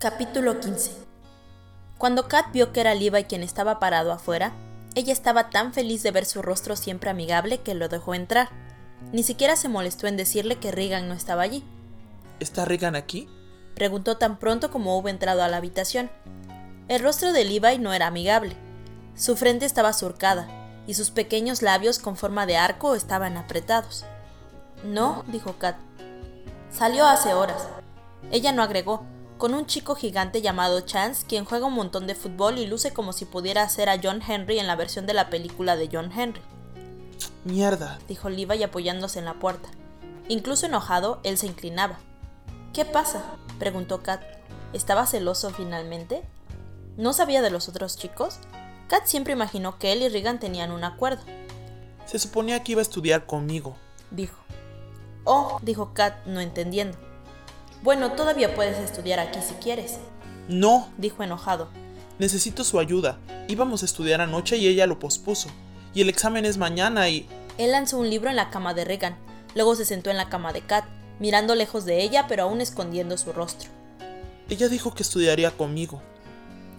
Capítulo 15 Cuando Kat vio que era Levi quien estaba parado afuera, ella estaba tan feliz de ver su rostro siempre amigable que lo dejó entrar. Ni siquiera se molestó en decirle que Regan no estaba allí. ¿Está Regan aquí? Preguntó tan pronto como hubo entrado a la habitación. El rostro de Levi no era amigable. Su frente estaba surcada y sus pequeños labios con forma de arco estaban apretados. No, dijo Kat. Salió hace horas. Ella no agregó, con un chico gigante llamado Chance, quien juega un montón de fútbol y luce como si pudiera ser a John Henry en la versión de la película de John Henry. Mierda, dijo Levi apoyándose en la puerta. Incluso enojado, él se inclinaba. ¿Qué pasa? preguntó Kat. ¿Estaba celoso finalmente? ¿No sabía de los otros chicos? Kat siempre imaginó que él y Regan tenían un acuerdo. Se suponía que iba a estudiar conmigo, dijo. Oh, dijo Kat, no entendiendo. Bueno, todavía puedes estudiar aquí si quieres. No, dijo enojado. Necesito su ayuda. Íbamos a estudiar anoche y ella lo pospuso. Y el examen es mañana y... Él lanzó un libro en la cama de Regan. Luego se sentó en la cama de Kat, mirando lejos de ella pero aún escondiendo su rostro. Ella dijo que estudiaría conmigo.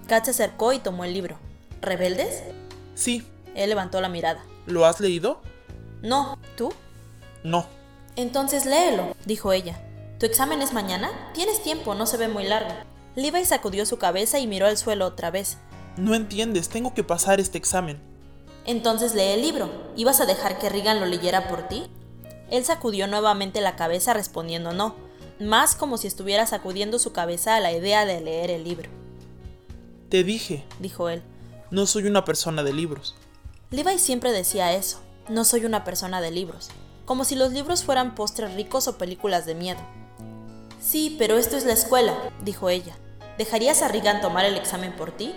Kat se acercó y tomó el libro. ¿Rebeldes? Sí. Él levantó la mirada. ¿Lo has leído? No. ¿Tú? No. Entonces léelo, dijo ella. ¿Tu examen es mañana? Tienes tiempo, no se ve muy largo. Levi sacudió su cabeza y miró al suelo otra vez. No entiendes, tengo que pasar este examen. Entonces lee el libro. ¿Ibas a dejar que Regan lo leyera por ti? Él sacudió nuevamente la cabeza respondiendo no, más como si estuviera sacudiendo su cabeza a la idea de leer el libro. Te dije, dijo él. No soy una persona de libros. Levi siempre decía eso, no soy una persona de libros, como si los libros fueran postres ricos o películas de miedo. Sí, pero esto es la escuela, dijo ella. ¿Dejarías a Regan tomar el examen por ti?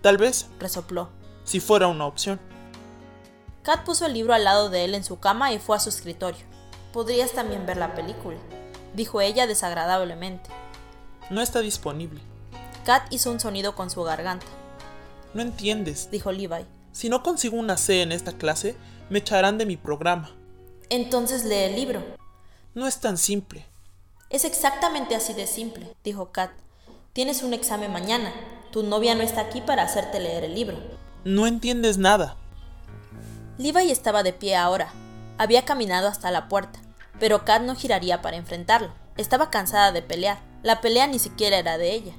Tal vez, resopló. Si fuera una opción. Kat puso el libro al lado de él en su cama y fue a su escritorio. Podrías también ver la película, dijo ella desagradablemente. No está disponible. Kat hizo un sonido con su garganta. No entiendes, dijo Levi. Si no consigo una C en esta clase, me echarán de mi programa. Entonces lee el libro. No es tan simple. Es exactamente así de simple, dijo Kat. Tienes un examen mañana. Tu novia no está aquí para hacerte leer el libro. No entiendes nada. Levi estaba de pie ahora. Había caminado hasta la puerta, pero Kat no giraría para enfrentarlo. Estaba cansada de pelear. La pelea ni siquiera era de ella.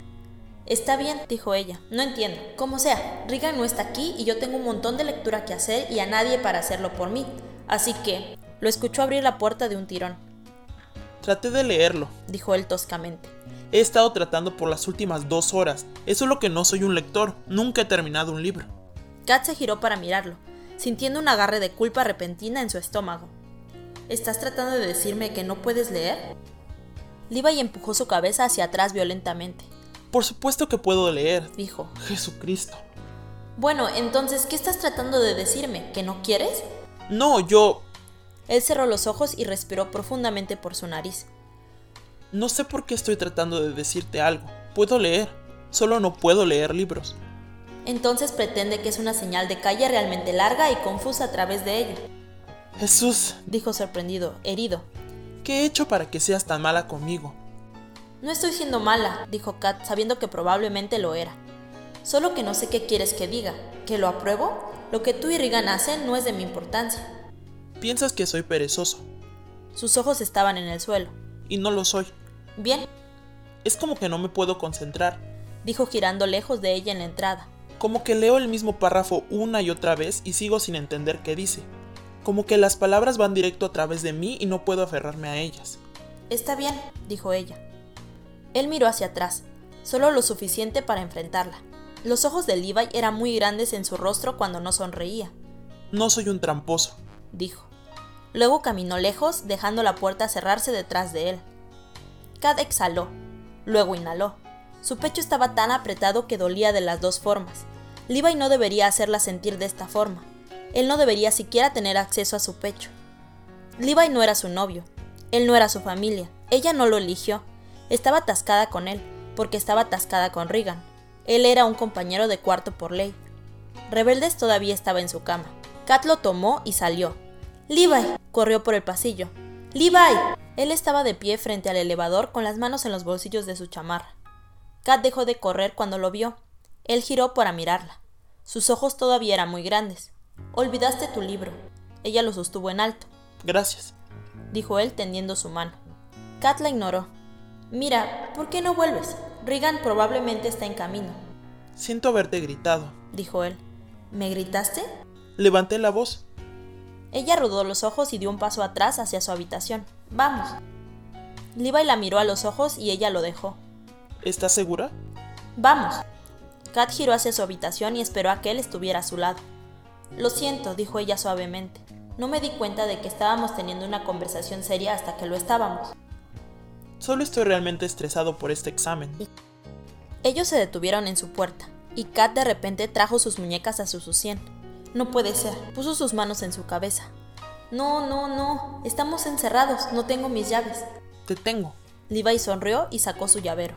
Está bien, dijo ella. No entiendo. Como sea, Regan no está aquí y yo tengo un montón de lectura que hacer y a nadie para hacerlo por mí. Así que lo escuchó abrir la puerta de un tirón. Traté de leerlo, dijo él toscamente. He estado tratando por las últimas dos horas. Es solo que no soy un lector. Nunca he terminado un libro. Kat se giró para mirarlo, sintiendo un agarre de culpa repentina en su estómago. ¿Estás tratando de decirme que no puedes leer? Levi empujó su cabeza hacia atrás violentamente. Por supuesto que puedo leer, dijo. Jesucristo. Bueno, entonces, ¿qué estás tratando de decirme? ¿Que no quieres? No, yo... Él cerró los ojos y respiró profundamente por su nariz. No sé por qué estoy tratando de decirte algo. Puedo leer, solo no puedo leer libros. Entonces pretende que es una señal de calle realmente larga y confusa a través de ella. Jesús, dijo sorprendido, herido. ¿Qué he hecho para que seas tan mala conmigo? No estoy siendo mala, dijo Kat, sabiendo que probablemente lo era. Solo que no sé qué quieres que diga. ¿Que lo apruebo? Lo que tú y Regan hacen no es de mi importancia. Piensas que soy perezoso. Sus ojos estaban en el suelo. Y no lo soy. Bien. Es como que no me puedo concentrar, dijo girando lejos de ella en la entrada. Como que leo el mismo párrafo una y otra vez y sigo sin entender qué dice. Como que las palabras van directo a través de mí y no puedo aferrarme a ellas. Está bien, dijo ella. Él miró hacia atrás, solo lo suficiente para enfrentarla. Los ojos de Levi eran muy grandes en su rostro cuando no sonreía. No soy un tramposo, dijo. Luego caminó lejos, dejando la puerta cerrarse detrás de él. Kat exhaló, luego inhaló. Su pecho estaba tan apretado que dolía de las dos formas. Levi no debería hacerla sentir de esta forma. Él no debería siquiera tener acceso a su pecho. Levi no era su novio. Él no era su familia. Ella no lo eligió. Estaba atascada con él, porque estaba atascada con Regan. Él era un compañero de cuarto por ley. Rebeldes todavía estaba en su cama. Kat lo tomó y salió. Levi corrió por el pasillo. Levi. Él estaba de pie frente al elevador con las manos en los bolsillos de su chamarra. Kat dejó de correr cuando lo vio. Él giró para mirarla. Sus ojos todavía eran muy grandes. Olvidaste tu libro. Ella lo sostuvo en alto. Gracias, dijo él tendiendo su mano. Kat la ignoró. Mira, ¿por qué no vuelves? Regan probablemente está en camino. Siento haberte gritado, dijo él. ¿Me gritaste? Levanté la voz. Ella rodó los ojos y dio un paso atrás hacia su habitación. Vamos. Levi la miró a los ojos y ella lo dejó. ¿Estás segura? Vamos. Kat giró hacia su habitación y esperó a que él estuviera a su lado. Lo siento, dijo ella suavemente. No me di cuenta de que estábamos teniendo una conversación seria hasta que lo estábamos. Solo estoy realmente estresado por este examen. Ellos se detuvieron en su puerta, y Kat de repente trajo sus muñecas a su sien. No puede ser, puso sus manos en su cabeza. No, no, no, estamos encerrados, no tengo mis llaves. Te tengo. Levi sonrió y sacó su llavero.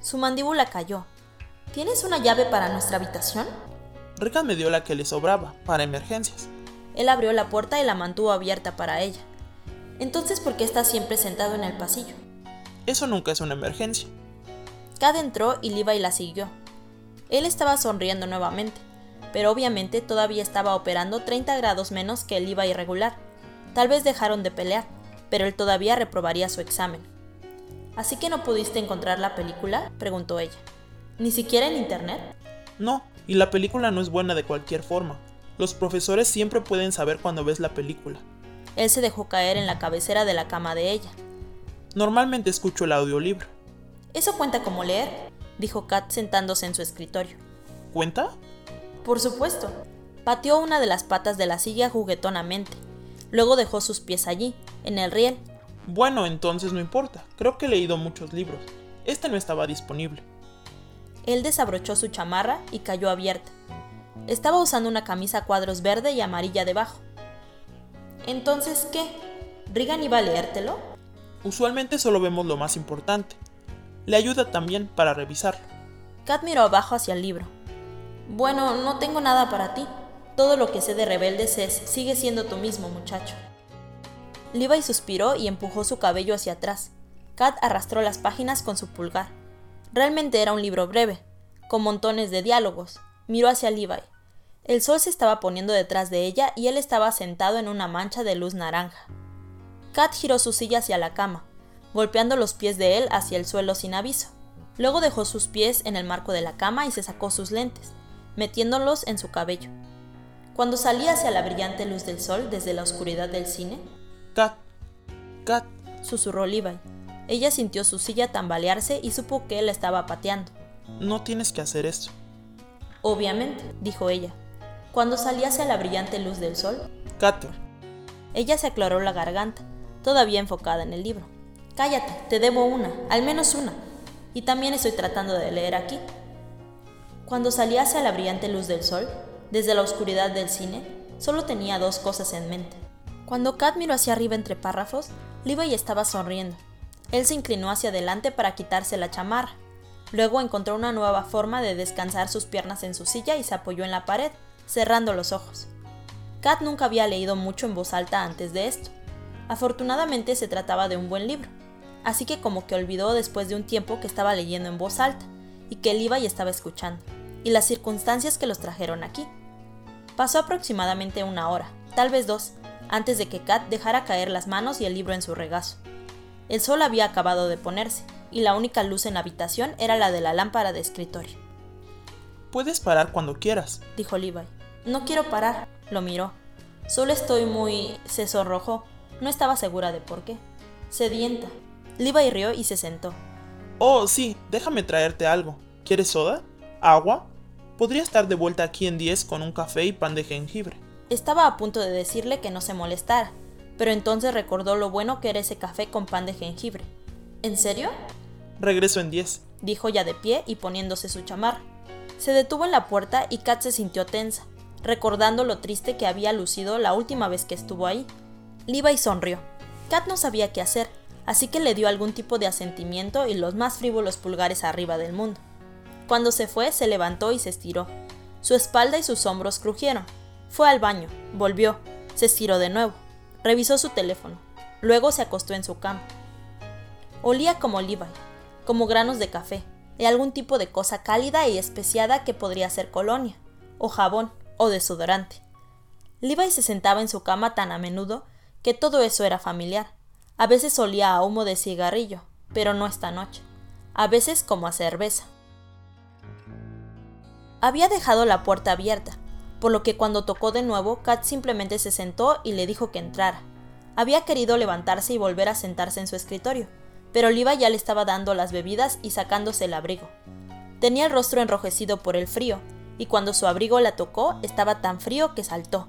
Su mandíbula cayó. ¿Tienes una llave para nuestra habitación? Regan me dio la que le sobraba, para emergencias. Él abrió la puerta y la mantuvo abierta para ella. Entonces, ¿por qué estás siempre sentado en el pasillo? Eso nunca es una emergencia. Cad entró y Levi la siguió. Él estaba sonriendo nuevamente, pero obviamente todavía estaba operando 30 grados menos que el IVA irregular. Tal vez dejaron de pelear, pero él todavía reprobaría su examen. ¿Así que no pudiste encontrar la película? preguntó ella. ¿Ni siquiera en internet? No, y la película no es buena de cualquier forma. Los profesores siempre pueden saber cuando ves la película. Él se dejó caer en la cabecera de la cama de ella. Normalmente escucho el audiolibro. ¿Eso cuenta como leer? dijo Kat sentándose en su escritorio. ¿Cuenta? Por supuesto. Pateó una de las patas de la silla juguetonamente. Luego dejó sus pies allí, en el riel. Bueno, entonces no importa. Creo que he leído muchos libros. Este no estaba disponible. Él desabrochó su chamarra y cayó abierta. Estaba usando una camisa cuadros verde y amarilla debajo. Entonces, ¿qué? ¿Rigan iba a leértelo? Usualmente solo vemos lo más importante. Le ayuda también para revisarlo. Kat miró abajo hacia el libro. Bueno, no tengo nada para ti. Todo lo que sé de rebeldes es, sigue siendo tú mismo, muchacho. Levi suspiró y empujó su cabello hacia atrás. Kat arrastró las páginas con su pulgar. Realmente era un libro breve, con montones de diálogos. Miró hacia Levi. El sol se estaba poniendo detrás de ella y él estaba sentado en una mancha de luz naranja. Kat giró su silla hacia la cama, golpeando los pies de él hacia el suelo sin aviso. Luego dejó sus pies en el marco de la cama y se sacó sus lentes, metiéndolos en su cabello. Cuando salía hacia la brillante luz del sol desde la oscuridad del cine, Kat, Kat, susurró Levi. Ella sintió su silla tambalearse y supo que él la estaba pateando. No tienes que hacer eso. Obviamente, dijo ella. Cuando salía hacia la brillante luz del sol, Kat. Ella se aclaró la garganta, todavía enfocada en el libro. Cállate, te debo una, al menos una. Y también estoy tratando de leer aquí. Cuando salía hacia la brillante luz del sol, desde la oscuridad del cine, solo tenía dos cosas en mente. Cuando Kat miró hacia arriba entre párrafos, Levi estaba sonriendo. Él se inclinó hacia adelante para quitarse la chamarra. Luego encontró una nueva forma de descansar sus piernas en su silla y se apoyó en la pared, cerrando los ojos. Kat nunca había leído mucho en voz alta antes de esto. Afortunadamente se trataba de un buen libro, así que como que olvidó después de un tiempo que estaba leyendo en voz alta y que y estaba escuchando, y las circunstancias que los trajeron aquí. Pasó aproximadamente una hora, tal vez dos, antes de que Kat dejara caer las manos y el libro en su regazo. El sol había acabado de ponerse, y la única luz en la habitación era la de la lámpara de escritorio. Puedes parar cuando quieras, dijo Levi. No quiero parar, lo miró. Solo estoy muy... se sonrojó. No estaba segura de por qué. Sedienta. Levi rió y se sentó. Oh, sí, déjame traerte algo. ¿Quieres soda? ¿Agua? Podría estar de vuelta aquí en 10 con un café y pan de jengibre. Estaba a punto de decirle que no se molestara, pero entonces recordó lo bueno que era ese café con pan de jengibre. ¿En serio? Regreso en 10, dijo ya de pie y poniéndose su chamarra. Se detuvo en la puerta y Kat se sintió tensa, recordando lo triste que había lucido la última vez que estuvo ahí. Levi sonrió. Kat no sabía qué hacer, así que le dio algún tipo de asentimiento y los más frívolos pulgares arriba del mundo. Cuando se fue, se levantó y se estiró. Su espalda y sus hombros crujieron. Fue al baño, volvió, se estiró de nuevo, revisó su teléfono, luego se acostó en su cama. Olía como Levi, como granos de café, y algún tipo de cosa cálida y especiada que podría ser colonia, o jabón, o desodorante. Levi se sentaba en su cama tan a menudo que todo eso era familiar. A veces olía a humo de cigarrillo, pero no esta noche. A veces como a cerveza. Había dejado la puerta abierta, por lo que cuando tocó de nuevo, Kat simplemente se sentó y le dijo que entrara. Había querido levantarse y volver a sentarse en su escritorio, pero Oliva ya le estaba dando las bebidas y sacándose el abrigo. Tenía el rostro enrojecido por el frío, y cuando su abrigo la tocó estaba tan frío que saltó.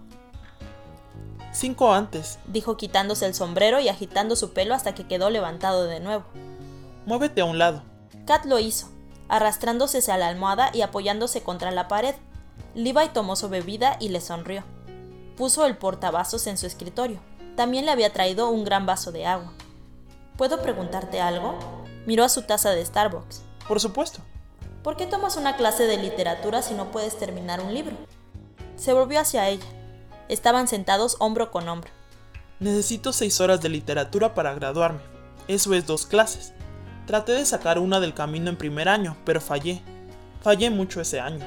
Cinco antes, dijo quitándose el sombrero y agitando su pelo hasta que quedó levantado de nuevo. Muévete a un lado. Kat lo hizo, arrastrándose hacia la almohada y apoyándose contra la pared. Levi tomó su bebida y le sonrió. Puso el portavasos en su escritorio. También le había traído un gran vaso de agua. ¿Puedo preguntarte algo? Miró a su taza de Starbucks. Por supuesto. ¿Por qué tomas una clase de literatura si no puedes terminar un libro? Se volvió hacia ella. Estaban sentados hombro con hombro. Necesito seis horas de literatura para graduarme. Eso es dos clases. Traté de sacar una del camino en primer año, pero fallé. Fallé mucho ese año.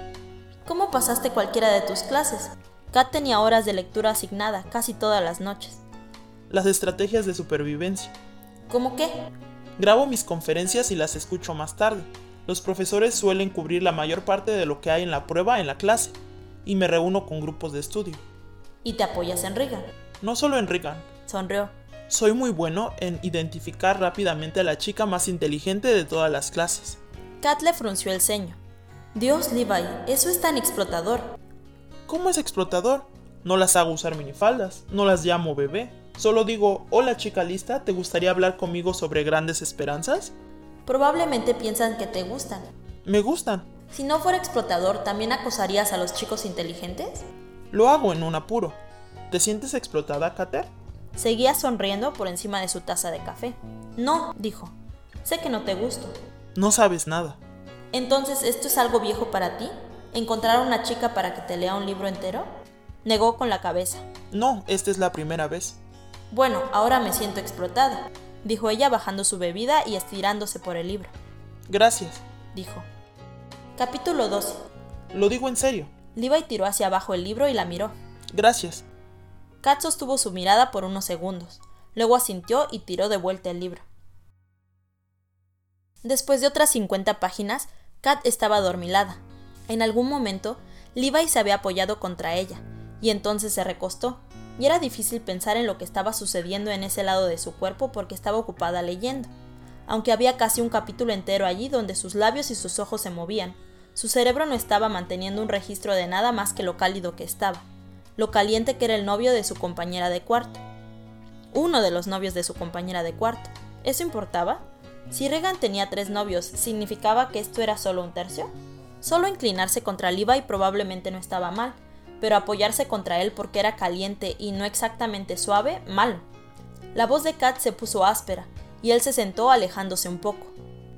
¿Cómo pasaste cualquiera de tus clases? Kat tenía horas de lectura asignada casi todas las noches. Las estrategias de supervivencia. ¿Cómo qué? Grabo mis conferencias y las escucho más tarde. Los profesores suelen cubrir la mayor parte de lo que hay en la prueba en la clase, y me reúno con grupos de estudio. ¿Y te apoyas en Regan? No solo en Regan. Sonrió. Soy muy bueno en identificar rápidamente a la chica más inteligente de todas las clases. Kat le frunció el ceño. Dios, Levi, eso es tan explotador. ¿Cómo es explotador? No las hago usar minifaldas, no las llamo bebé. Solo digo, hola chica lista, ¿te gustaría hablar conmigo sobre grandes esperanzas? Probablemente piensan que te gustan. Me gustan. Si no fuera explotador, ¿también acosarías a los chicos inteligentes? Lo hago en un apuro. ¿Te sientes explotada, Kater? Seguía sonriendo por encima de su taza de café. No, dijo. Sé que no te gusto. No sabes nada. Entonces, ¿esto es algo viejo para ti? ¿Encontrar a una chica para que te lea un libro entero? Negó con la cabeza. No, esta es la primera vez. Bueno, ahora me siento explotada, dijo ella bajando su bebida y estirándose por el libro. Gracias, dijo. Capítulo 12. Lo digo en serio. Levi tiró hacia abajo el libro y la miró. Gracias. Kat sostuvo su mirada por unos segundos, luego asintió y tiró de vuelta el libro. Después de otras 50 páginas, Kat estaba adormilada. En algún momento, Levi se había apoyado contra ella, y entonces se recostó, y era difícil pensar en lo que estaba sucediendo en ese lado de su cuerpo porque estaba ocupada leyendo. Aunque había casi un capítulo entero allí donde sus labios y sus ojos se movían, su cerebro no estaba manteniendo un registro de nada más que lo cálido que estaba, lo caliente que era el novio de su compañera de cuarto. Uno de los novios de su compañera de cuarto. ¿Eso importaba? Si Regan tenía tres novios, ¿significaba que esto era solo un tercio? Solo inclinarse contra Levi probablemente no estaba mal, pero apoyarse contra él porque era caliente y no exactamente suave, mal. La voz de Kat se puso áspera, y él se sentó alejándose un poco.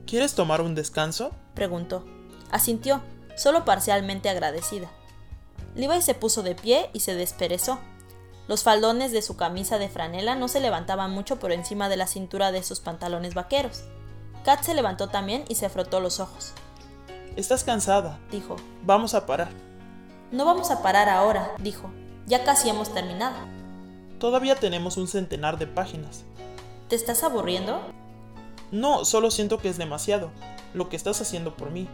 ¿Quieres tomar un descanso? preguntó. Asintió, solo parcialmente agradecida. Levi se puso de pie y se desperezó. Los faldones de su camisa de franela no se levantaban mucho por encima de la cintura de sus pantalones vaqueros. Kat se levantó también y se frotó los ojos. Estás cansada, dijo. Vamos a parar. No vamos a parar ahora, dijo. Ya casi hemos terminado. Todavía tenemos un centenar de páginas. ¿Te estás aburriendo? No, solo siento que es demasiado. Lo que estás haciendo por mí.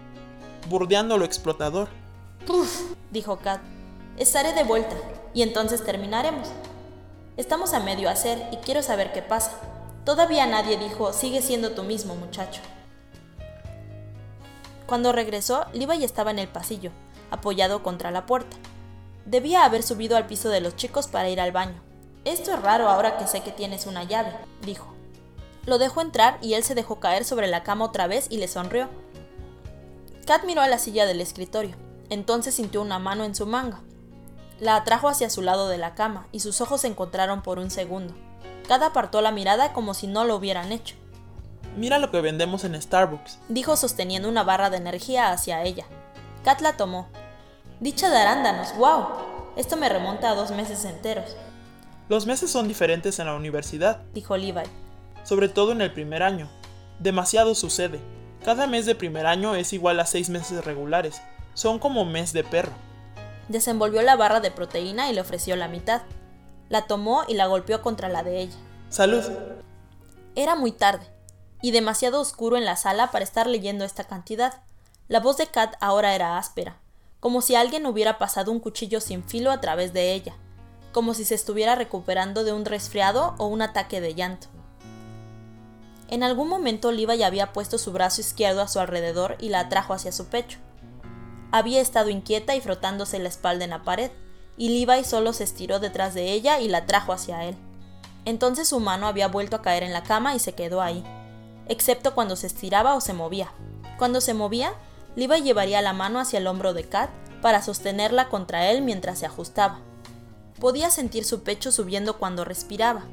Burdeando lo explotador. Puf, dijo Kat. Estaré de vuelta, y entonces terminaremos. Estamos a medio hacer y quiero saber qué pasa. Todavía nadie dijo, sigue siendo tú mismo, muchacho. Cuando regresó, Levi estaba en el pasillo, apoyado contra la puerta. Debía haber subido al piso de los chicos para ir al baño. Esto es raro ahora que sé que tienes una llave, dijo. Lo dejó entrar y él se dejó caer sobre la cama otra vez y le sonrió. Kat miró a la silla del escritorio. Entonces sintió una mano en su manga. La atrajo hacia su lado de la cama y sus ojos se encontraron por un segundo. Kat apartó la mirada como si no lo hubieran hecho. Mira lo que vendemos en Starbucks, dijo sosteniendo una barra de energía hacia ella. Kat la tomó. Dicha de arándanos, wow. Esto me remonta a dos meses enteros. Los meses son diferentes en la universidad, dijo Levi. Sobre todo en el primer año. Demasiado sucede. Cada mes de primer año es igual a seis meses regulares. Son como mes de perro. Desenvolvió la barra de proteína y le ofreció la mitad. La tomó y la golpeó contra la de ella. Salud. Era muy tarde, y demasiado oscuro en la sala para estar leyendo esta cantidad. La voz de Kat ahora era áspera, como si alguien hubiera pasado un cuchillo sin filo a través de ella, como si se estuviera recuperando de un resfriado o un ataque de llanto. En algún momento Levi había puesto su brazo izquierdo a su alrededor y la atrajo hacia su pecho. Había estado inquieta y frotándose la espalda en la pared, y Levi solo se estiró detrás de ella y la trajo hacia él. Entonces su mano había vuelto a caer en la cama y se quedó ahí, excepto cuando se estiraba o se movía. Cuando se movía, Levi llevaría la mano hacia el hombro de Kat para sostenerla contra él mientras se ajustaba. Podía sentir su pecho subiendo cuando respiraba,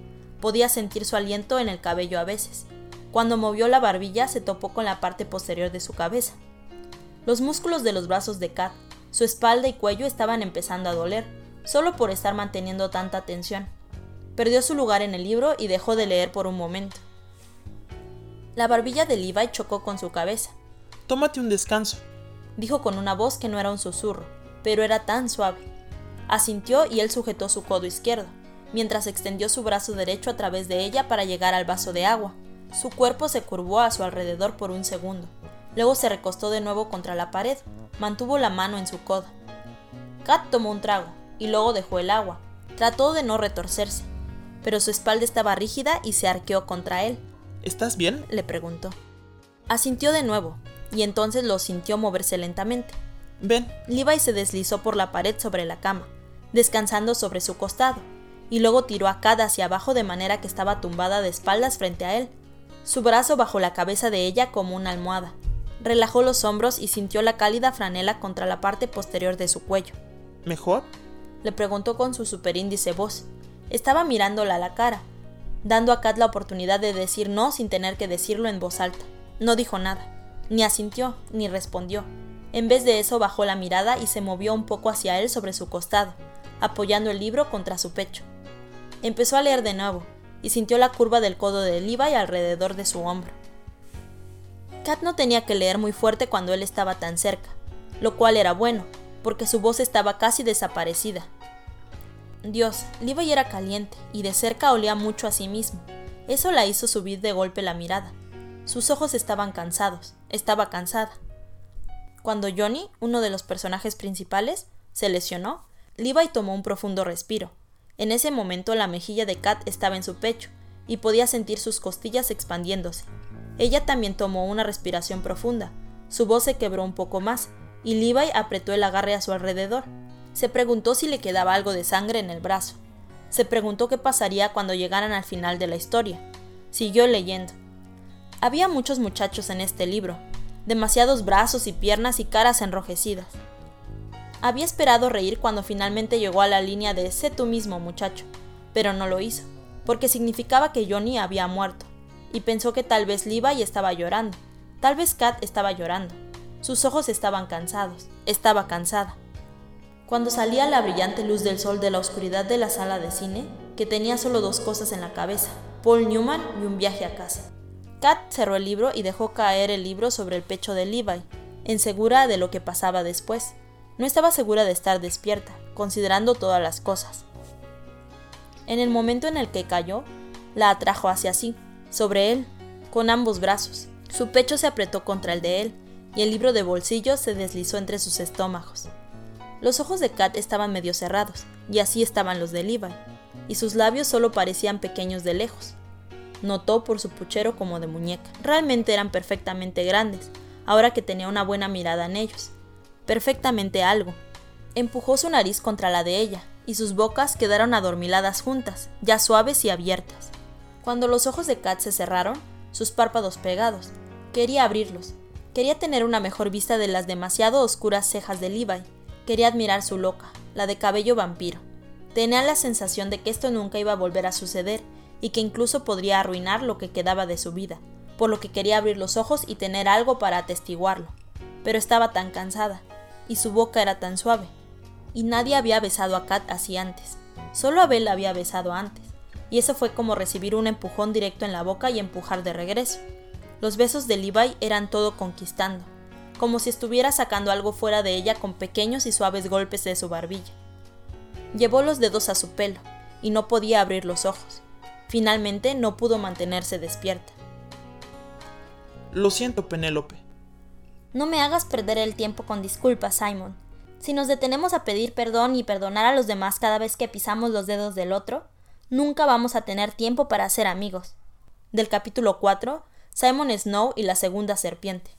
podía sentir su aliento en el cabello a veces. Cuando movió la barbilla se topó con la parte posterior de su cabeza. Los músculos de los brazos de Kat, su espalda y cuello estaban empezando a doler, solo por estar manteniendo tanta tensión. Perdió su lugar en el libro y dejó de leer por un momento. La barbilla de Levi chocó con su cabeza. Tómate un descanso, dijo con una voz que no era un susurro, pero era tan suave. Asintió y él sujetó su codo izquierdo, mientras extendió su brazo derecho a través de ella para llegar al vaso de agua. Su cuerpo se curvó a su alrededor por un segundo. Luego se recostó de nuevo contra la pared, mantuvo la mano en su codo. Kat tomó un trago y luego dejó el agua. Trató de no retorcerse, pero su espalda estaba rígida y se arqueó contra él. ¿Estás bien? le preguntó. Asintió de nuevo, y entonces lo sintió moverse lentamente. Ven. Levi se deslizó por la pared sobre la cama descansando sobre su costado, y luego tiró a Kat hacia abajo de manera que estaba tumbada de espaldas frente a él, su brazo bajo la cabeza de ella como una almohada. Relajó los hombros y sintió la cálida franela contra la parte posterior de su cuello. ¿Mejor? Le preguntó con su superíndice voz. Estaba mirándola a la cara, dando a Kat la oportunidad de decir no sin tener que decirlo en voz alta. No dijo nada, ni asintió, ni respondió. En vez de eso bajó la mirada y se movió un poco hacia él sobre su costado, apoyando el libro contra su pecho. Empezó a leer de nuevo, y sintió la curva del codo de Levi alrededor de su hombro. Kat no tenía que leer muy fuerte cuando él estaba tan cerca, lo cual era bueno, porque su voz estaba casi desaparecida. Dios, Levi era caliente y de cerca olía mucho a sí mismo. Eso la hizo subir de golpe la mirada. Sus ojos estaban cansados, estaba cansada. Cuando Johnny, uno de los personajes principales, se lesionó, Levi tomó un profundo respiro. En ese momento la mejilla de Kat estaba en su pecho y podía sentir sus costillas expandiéndose. Ella también tomó una respiración profunda. Su voz se quebró un poco más y Levi apretó el agarre a su alrededor. Se preguntó si le quedaba algo de sangre en el brazo. Se preguntó qué pasaría cuando llegaran al final de la historia. Siguió leyendo. Había muchos muchachos en este libro, demasiados brazos y piernas y caras enrojecidas. Había esperado reír cuando finalmente llegó a la línea de sé tú mismo, muchacho, pero no lo hizo, porque significaba que Johnny había muerto, y pensó que tal vez Levi estaba llorando, tal vez Kat estaba llorando. Sus ojos estaban cansados, estaba cansada. Cuando salía la brillante luz del sol de la oscuridad de la sala de cine, que tenía solo dos cosas en la cabeza, Paul Newman y un viaje a casa. Kat cerró el libro y dejó caer el libro sobre el pecho de Levi, insegura de lo que pasaba después. No estaba segura de estar despierta, considerando todas las cosas. En el momento en el que cayó, la atrajo hacia sí, sobre él, con ambos brazos. Su pecho se apretó contra el de él, y el libro de bolsillo se deslizó entre sus estómagos. Los ojos de Kat estaban medio cerrados, y así estaban los de Levi, y sus labios solo parecían pequeños de lejos. Notó por su puchero como de muñeca. Realmente eran perfectamente grandes, ahora que tenía una buena mirada en ellos, perfectamente algo. Empujó su nariz contra la de ella, y sus bocas quedaron adormiladas juntas, ya suaves y abiertas. Cuando los ojos de Kat se cerraron, sus párpados pegados, quería abrirlos. Quería tener una mejor vista de las demasiado oscuras cejas de Levi. Quería admirar su loca, la de cabello vampiro. Tenía la sensación de que esto nunca iba a volver a suceder y que incluso podría arruinar lo que quedaba de su vida, por lo que quería abrir los ojos y tener algo para atestiguarlo. Pero estaba tan cansada, y su boca era tan suave. Y nadie había besado a Kat así antes. Solo Abel la había besado antes. Y eso fue como recibir un empujón directo en la boca y empujar de regreso. Los besos de Levi eran todo conquistando, como si estuviera sacando algo fuera de ella con pequeños y suaves golpes de su barbilla. Llevó los dedos a su pelo, y no podía abrir los ojos. Finalmente no pudo mantenerse despierta. Lo siento, Penélope. No me hagas perder el tiempo con disculpas, Simon. Si nos detenemos a pedir perdón y perdonar a los demás cada vez que pisamos los dedos del otro, nunca vamos a tener tiempo para ser amigos. Del capítulo 4, Simon Snow y la segunda serpiente.